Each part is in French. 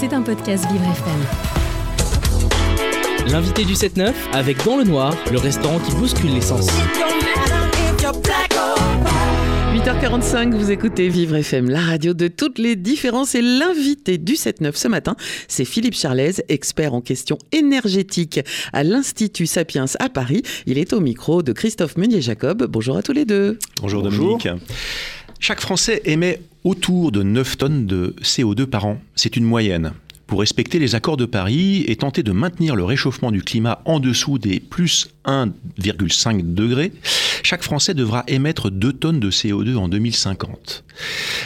C'est un podcast Vivre FM. L'invité du 7-9 avec Dans le Noir, le restaurant qui bouscule les sens. 8h45, vous écoutez Vivre FM, la radio de toutes les différences. Et l'invité du 7-9 ce matin, c'est Philippe Charlez, expert en questions énergétiques à l'Institut Sapiens à Paris. Il est au micro de Christophe Meunier-Jacob. Bonjour à tous les deux. Bonjour, Dominique. Chaque Français émet autour de 9 tonnes de CO2 par an. C'est une moyenne. Pour respecter les accords de Paris et tenter de maintenir le réchauffement du climat en dessous des plus 1,5 degrés, chaque Français devra émettre 2 tonnes de CO2 en 2050.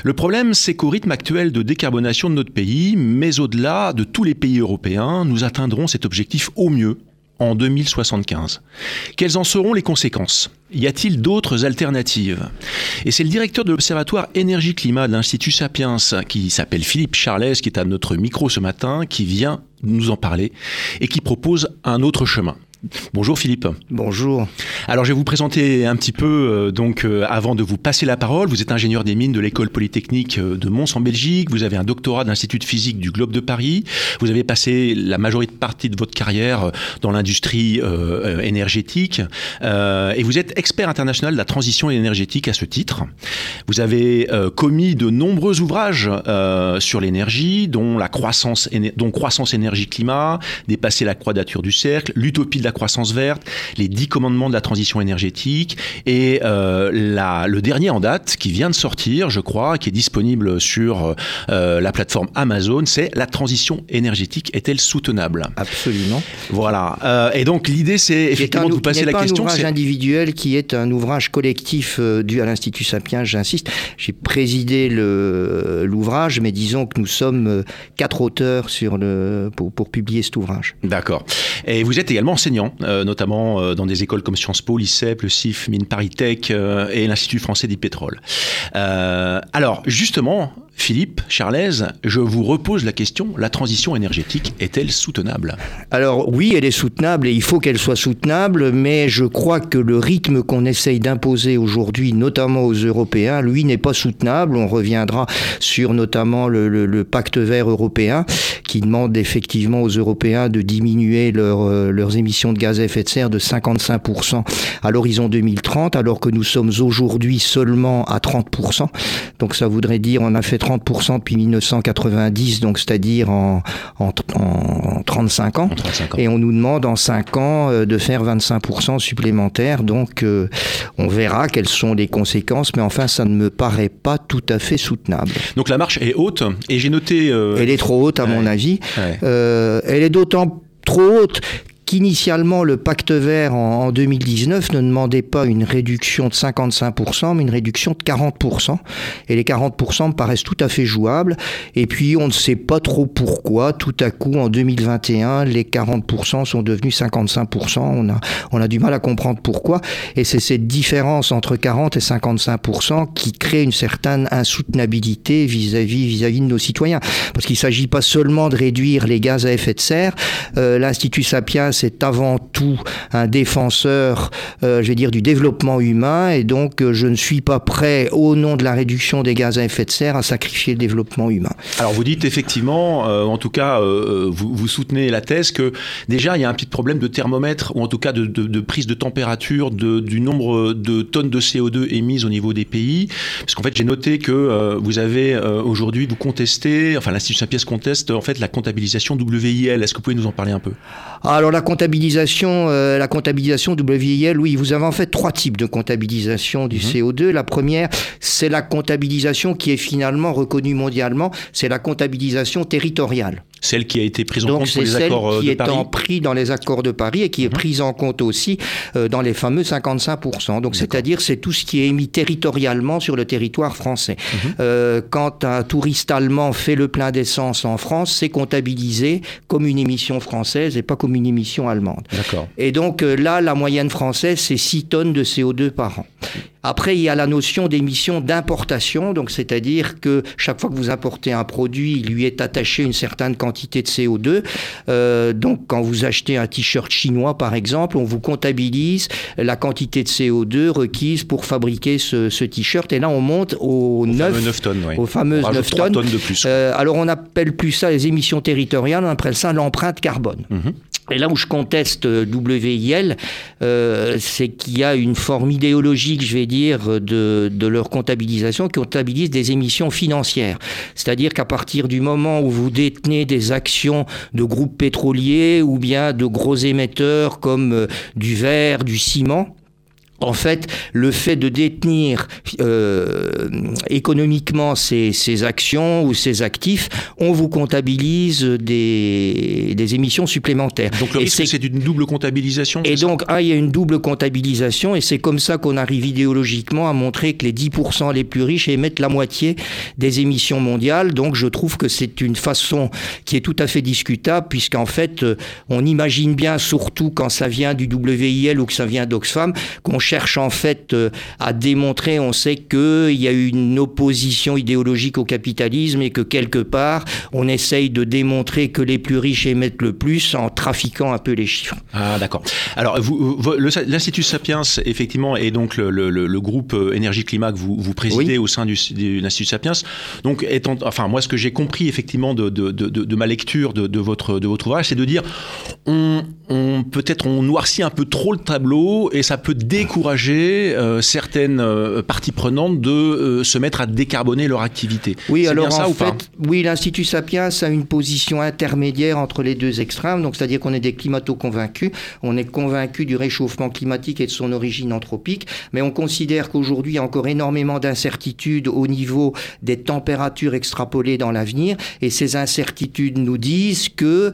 Le problème, c'est qu'au rythme actuel de décarbonation de notre pays, mais au-delà de tous les pays européens, nous atteindrons cet objectif au mieux en 2075. Quelles en seront les conséquences? Y a-t-il d'autres alternatives? Et c'est le directeur de l'Observatoire Énergie-Climat de l'Institut Sapiens, qui s'appelle Philippe Charles, qui est à notre micro ce matin, qui vient nous en parler et qui propose un autre chemin. Bonjour Philippe. Bonjour. Alors je vais vous présenter un petit peu, euh, donc euh, avant de vous passer la parole, vous êtes ingénieur des mines de l'école polytechnique euh, de Mons en Belgique, vous avez un doctorat d'Institut de physique du Globe de Paris, vous avez passé la majorité partie de votre carrière dans l'industrie énergétique et vous êtes expert international de la transition énergétique à ce titre. Vous avez commis de nombreux ouvrages sur l'énergie, dont la croissance, dont croissance énergie-climat, dépasser la quadrature du cercle, l'utopie de la croissance verte, les dix commandements de la transition énergétique et euh, la, le dernier en date qui vient de sortir, je crois, qui est disponible sur euh, la plateforme Amazon, c'est la transition énergétique est-elle soutenable? Absolument. Voilà. Euh, et donc l'idée, c'est effectivement de vous passer la question. C'est un ouvrage individuel qui est un ouvrage collectif dû à l'Institut Sapiens. J'insiste. J'ai présidé l'ouvrage, mais disons que nous sommes quatre auteurs sur le pour, pour publier cet ouvrage. D'accord. Et vous êtes également enseignant euh, notamment euh, dans des écoles comme Sciences Po, l'ICEP, le CIF, Mine Paris Tech euh, et l'Institut français du pétrole. alors, justement, Philippe, Charlaise, je vous repose la question, la transition énergétique est-elle soutenable? Alors oui, elle est soutenable et il faut qu'elle soit soutenable, mais je crois que le rythme qu'on essaye d'imposer aujourd'hui, notamment aux Européens, lui n'est pas soutenable. On reviendra sur notamment le, pacte vert européen qui demande effectivement aux Européens de diminuer euh, leurs émissions de gaz à effet de serre de 55% à l'horizon 2030, alors que nous sommes aujourd'hui seulement à 30%. Donc ça voudrait dire on a fait 30% depuis 1990, donc c'est-à-dire en, en, 35 ans. Et on nous demande en 5 ans euh, de faire 25% supplémentaires. Donc euh, on verra quelles sont les conséquences, mais enfin ça ne me paraît pas tout à fait soutenable. Donc la marche est haute, et j'ai noté... Euh, Elle est trop haute à mon avis. elle est d'autant trop haute qu'initialement le pacte vert en, 2019 ne demandait pas une réduction de 55%, mais une réduction de 40%. Et les 40% me paraissent tout à fait jouables. Et puis on ne sait pas trop pourquoi, tout à coup en 2021, les 40% sont devenus 55%. On a, a du mal à comprendre pourquoi. Et c'est cette différence entre 40 et 55% qui crée une certaine insoutenabilité vis-à-vis vis-à-vis de nos citoyens. Parce qu'il ne s'agit pas seulement de réduire les gaz à effet de serre. Euh, L'Institut Sapiens c'est avant tout un défenseur, euh, je vais dire, du développement humain, et donc euh, je ne suis pas prêt, au nom de la réduction des gaz à effet de serre, à sacrifier le développement humain. Alors vous dites effectivement, euh, en tout cas, vous, vous, soutenez la thèse que déjà il y a un petit problème de thermomètre, ou en tout cas de, de, prise de température, de, du nombre de tonnes de CO2 émises au niveau des pays, parce qu'en fait j'ai noté que vous avez aujourd'hui, vous contestez, enfin l'Institut Saint-Pierre conteste en fait la comptabilisation WIL. Est-ce que vous pouvez nous en parler un peu? Alors la comptabilisation, euh, la comptabilisation WIL, oui, vous avez en fait trois types de comptabilisation du mhm. CO2. La première, c'est la comptabilisation qui est finalement reconnue mondialement, c'est la comptabilisation territoriale celle qui a été prise en compte pour les accords euh, de Paris. qui est pris dans les accords de Paris et qui est mhm. prise en compte aussi euh, dans les fameux 55%. Donc c'est-à-dire c'est tout ce qui est émis territorialement sur le territoire français. Mhm. Euh, quand un touriste allemand fait le plein d'essence en France, c'est comptabilisé comme une émission française et pas comme une émission allemande. Et donc là, la moyenne française, c'est 6 tonnes de CO2 par an. Après, il y a la notion d'émission d'importation, donc c'est-à-dire que chaque fois que vous importez un produit, il lui est attaché une certaine quantité de CO2. Euh, donc quand vous achetez un t-shirt chinois, par exemple, on vous comptabilise la quantité de CO2 requise pour fabriquer ce, t-shirt. Et là, on monte aux, 9, tonnes. Aux fameuses 9 tonnes. de plus. Euh, alors, on n'appelle plus ça les émissions territoriales, on appelle ça l'empreinte carbone. Mhm. Et là où je conteste euh, WIL, euh, c'est qu'il y a une forme idéologique, je vais dire, de, de leur comptabilisation qui comptabilise des émissions financières. C'est-à-dire qu'à partir du moment où vous détenez des actions de groupes pétroliers ou bien de gros émetteurs comme euh, du verre, du ciment, en fait, le fait de détenir euh, économiquement ces, actions ou ces actifs, on vous comptabilise des, des émissions supplémentaires. Donc le risque, c'est une double comptabilisation Et donc, ah, il y a une double comptabilisation, et c'est comme ça qu'on arrive idéologiquement à montrer que les 10% les plus riches émettent la moitié des émissions mondiales. Donc, je trouve que c'est une façon qui est tout à fait discutable, puisqu'en fait, euh, on imagine bien, surtout quand ça vient du WIL ou que ça vient d'Oxfam, qu'on cherche en fait euh, à démontrer, on sait qu'il y a une opposition idéologique au capitalisme et que quelque part, on essaye de démontrer que les plus riches émettent le plus en trafiquant un peu les chiffres. Ah d'accord. Alors l'Institut Sapiens, effectivement, est donc le, groupe euh, énergie-climat que vous, vous présidez au sein du, de l'Institut Sapiens. Donc, étant, enfin moi, ce que j'ai compris effectivement de, de, de, ma lecture de, votre, de votre ouvrage, c'est de dire, on, on peut-être on noircit un peu trop le tableau et ça peut découvrir encourager euh, certaines euh, parties prenantes de euh, se mettre à décarboner leur activité. Oui, alors ça, en ou fait, oui, l'Institut Sapiens a une position intermédiaire entre les deux extrêmes, donc c'est-à-dire qu'on est des climato-convaincus, on est convaincus du réchauffement climatique et de son origine anthropique, mais on considère qu'aujourd'hui il y a encore énormément d'incertitudes au niveau des températures extrapolées dans l'avenir, et ces incertitudes nous disent que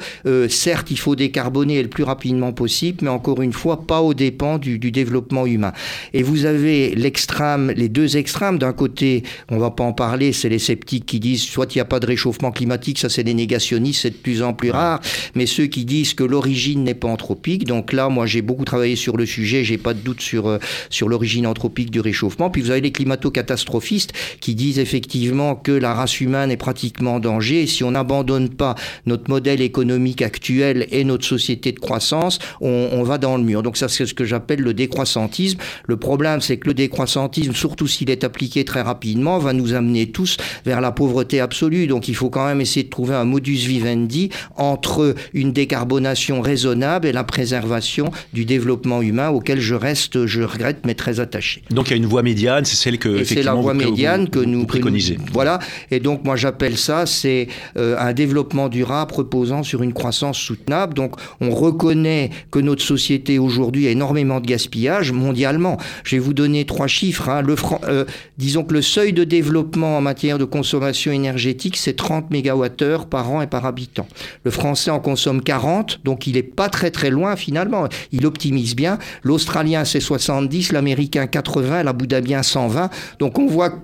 certes il faut décarboner le plus rapidement possible, mais encore une fois pas au dépens du, du développement humain. Et vous avez l'extrême, les deux extrêmes. D'un côté, on va pas en parler, c'est les sceptiques qui disent soit il n'y a pas de réchauffement climatique, ça c'est les négationnistes, c'est de plus en plus rare. Mais ceux qui disent que l'origine n'est pas anthropique. Donc là, moi j'ai beaucoup travaillé sur le sujet, j'ai pas de doute sur euh, sur l'origine anthropique du réchauffement. Puis vous avez les climato-catastrophistes qui disent effectivement que la race humaine est pratiquement en danger. Et si on n'abandonne pas notre modèle économique actuel et notre société de croissance, on, on va dans le mur. Donc ça c'est ce que j'appelle le décroissantisme le problème, c'est que le décroissantisme, surtout s'il est appliqué très rapidement, va nous amener tous vers la pauvreté absolue. Donc il faut quand même essayer de trouver un modus vivendi entre une décarbonation raisonnable et la préservation du développement humain auquel je reste, je regrette, mais très attaché. Donc il y a une voie médiane, c'est celle que c'est la voie médiane que nous préconisez. voilà. Et donc moi j'appelle ça c'est euh, un développement durable reposant sur une croissance soutenable. Donc on reconnaît que notre société aujourd'hui a énormément de gaspillage mondialement. Je vais vous donner trois chiffres. Hein. Le euh, disons que le seuil de développement en matière de consommation énergétique, c'est 30 MWh par an et par habitant. Le français en consomme 40, donc il n'est pas très très loin finalement. Il optimise bien. L'Australien, c'est 70, l'Américain 80, la Boudabien 120. Donc on voit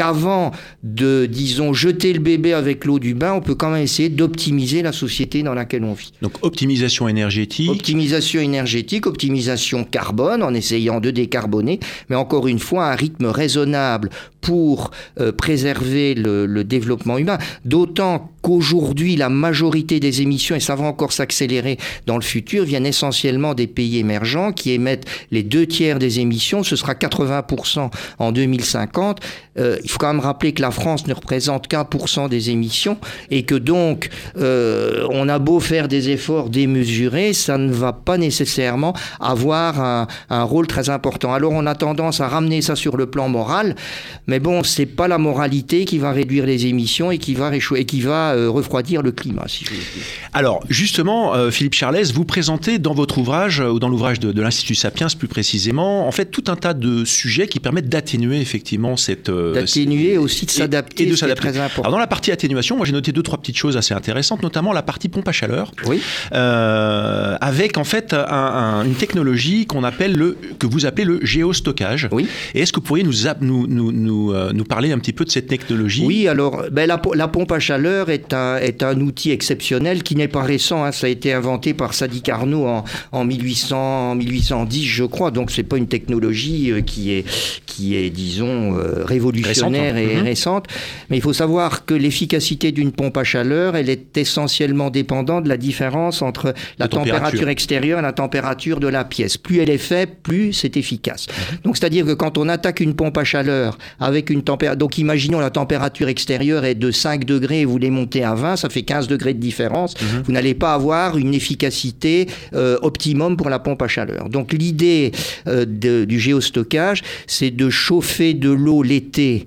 qu'avant de, disons, jeter le bébé avec l'eau du bain, on peut quand même essayer d'optimiser la société dans laquelle on vit. Donc optimisation énergétique. Optimisation énergétique, optimisation carbone en essayant de décarboner, mais encore une fois, un rythme raisonnable pour euh, préserver le, le, développement humain. D'autant qu'aujourd'hui, la majorité des émissions, et ça va encore s'accélérer dans le futur, viennent essentiellement des pays émergents qui émettent les deux tiers des émissions. Ce sera 80% en 2050. Euh, il faut quand même rappeler que la France ne représente qu'un pour cent des émissions et que donc euh, on a beau faire des efforts démesurés, ça ne va pas nécessairement avoir un, rôle très important. Alors on a tendance à ramener ça sur le plan moral, mais bon, c'est pas la moralité qui va réduire les émissions et qui va euh, refroidir le climat. Alors justement, euh, Philippe Charles, vous présentez dans votre ouvrage ou dans l'ouvrage de, l'Institut Sapiens plus précisément, en fait tout un tas de sujets qui permettent d'atténuer effectivement cette d'atténuer, aussi de s'adapter. Et, de s'adapter. Alors dans la partie atténuation, moi j'ai noté deux trois petites choses assez intéressantes, notamment la partie pompe à chaleur. Oui. Euh, avec en fait une technologie qu'on appelle le que vous appelez le géostockage. Oui. Et est-ce que vous pourriez nous nous, nous, nous, euh, nous, parler un petit peu de cette technologie? Oui, alors ben, la, la, pompe à chaleur est un, est un outil exceptionnel qui n'est pas récent. Hein. Ça a été inventé par Sadi Carnot en, en, 1800, en 1810, je crois. Donc c'est pas une technologie euh, qui est, qui est disons, révolutionnaire et mhm. récente. Mais il faut savoir que l'efficacité d'une pompe à chaleur, elle est essentiellement dépendante de la différence entre la température. extérieure et la température de la pièce. Plus elle est faible, plus c'est efficace. Mhm. Donc c'est-à-dire que quand on attaque une pompe à chaleur avec une température... Donc imaginons la température extérieure est de 5 degrés et vous les montez à 20, ça fait 15 degrés de différence. Mhm. Vous n'allez pas avoir une efficacité euh, optimum pour la pompe à chaleur. Donc l'idée euh, du géostockage, c'est de chauffer de l'eau l'été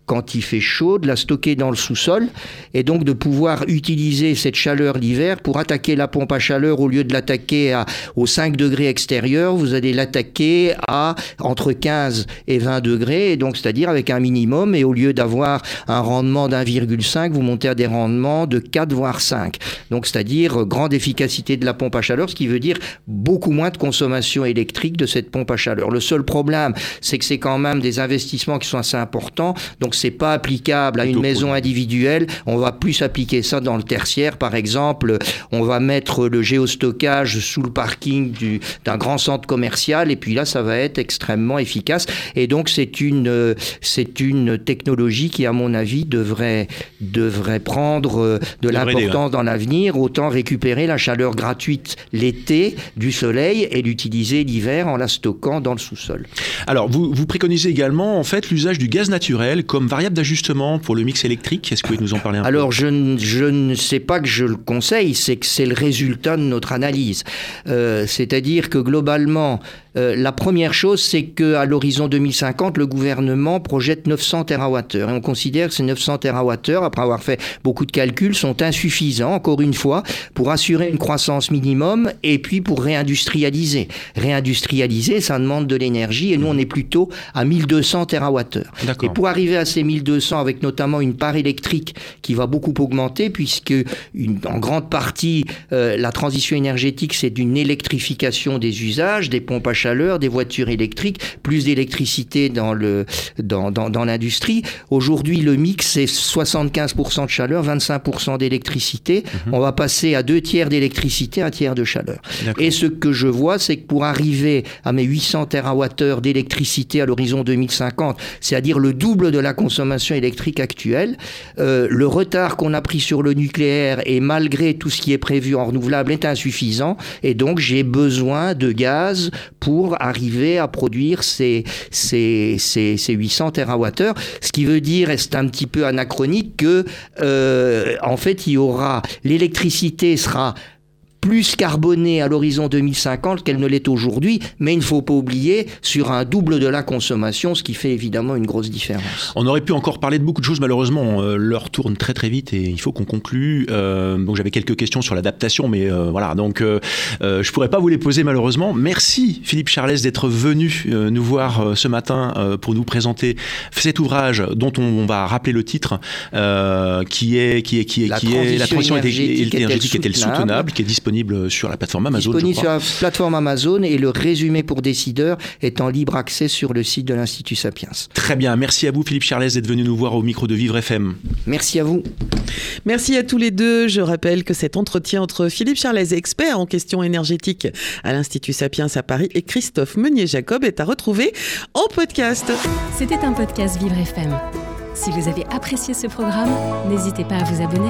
quand il fait chaud, de la stocker dans le sous-sol et donc de pouvoir utiliser cette chaleur l'hiver pour attaquer la pompe à chaleur au lieu de l'attaquer aux 5 degrés extérieurs, vous allez l'attaquer à entre 15 et 20 degrés, et donc c'est-à-dire avec un minimum et au lieu d'avoir un rendement d'1,5, vous montez à des rendements de 4 voire 5. Donc c'est-à-dire grande efficacité de la pompe à chaleur, ce qui veut dire beaucoup moins de consommation électrique de cette pompe à chaleur. Le seul problème, c'est que c'est quand même des investissements qui sont assez importants. Donc c'est pas applicable à une maison individuelle. On va plus appliquer ça dans le tertiaire, par exemple. On va mettre le géostockage sous le parking d'un grand centre commercial et puis là, ça va être extrêmement efficace. Et donc, c'est une, c'est une technologie qui, à mon avis, devrait, devrait prendre euh, de l'importance dans l'avenir. Autant récupérer la chaleur gratuite l'été du soleil et l'utiliser l'hiver en la stockant dans le sous-sol. Alors, vous, vous préconisez également, en fait, l'usage du gaz naturel comme variable d'ajustement pour le mix électrique. Est-ce que vous pouvez nous en parler un peu? Alors, je, je, ne sais pas que je le conseille, c'est que c'est le résultat de notre analyse. Euh, c'est-à-dire que globalement, euh, la première chose, c'est qu'à l'horizon 2050, le gouvernement projette 900 TWh. Et on considère que ces 900 TWh, après avoir fait beaucoup de calculs, sont insuffisants, encore une fois, pour assurer une croissance minimum et puis pour réindustrialiser. Réindustrialiser, ça demande de l'énergie et nous, on est plutôt à 1200 TWh. Et pour arriver à ces 1200, avec notamment une part électrique qui va beaucoup augmenter, puisque une, en grande partie, euh, la transition énergétique, c'est d'une électrification des usages, des pompes à chaleur, des voitures électriques, plus d'électricité dans le dans, dans, dans l'industrie. Aujourd'hui, le mix c'est 75% de chaleur, 25% d'électricité. Mhm. On va passer à deux tiers d'électricité, un tiers de chaleur. Et ce que je vois, c'est que pour arriver à mes 800 TWh d'électricité à l'horizon 2050, c'est-à-dire le double de la consommation électrique actuelle, euh, le retard qu'on a pris sur le nucléaire et malgré tout ce qui est prévu en renouvelable est insuffisant. Et donc j'ai besoin de gaz pour arriver à produire ces, ces, ces, ces 800 TWh. Ce qui veut dire, et c'est un petit peu anachronique, que euh, en fait, il y aura l'électricité sera plus carbonée à l'horizon 2050 qu'elle ne l'est aujourd'hui, mais il ne faut pas oublier sur un double de la consommation, ce qui fait évidemment une grosse différence. On aurait pu encore parler de beaucoup de choses, malheureusement, euh, l'heure tourne très très vite et il faut qu'on conclue. Euh, donc j'avais quelques questions sur l'adaptation, mais euh, voilà, donc euh, je pourrais pas vous les poser malheureusement. Merci Philippe Charles d'être venu nous voir ce matin pour nous présenter cet ouvrage dont on, va rappeler le titre, qui est qui est qui est la qui est la transition énergétique, énergétique est-elle soutenable, qui est disponible sur la plateforme Amazon. Disponible sur la plateforme Amazon et le résumé pour décideurs est en libre accès sur le site de l'Institut Sapiens. Très bien, merci à vous Philippe Charles d'être venu nous voir au micro de Vivre FM. Merci à vous. Merci à tous les deux. Je rappelle que cet entretien entre Philippe Charles, expert en questions énergétiques à l'Institut Sapiens à Paris, et Christophe Meunier-Jacob est à retrouver en podcast. C'était un podcast Vivre FM. Si vous avez apprécié ce programme, n'hésitez pas à vous abonner.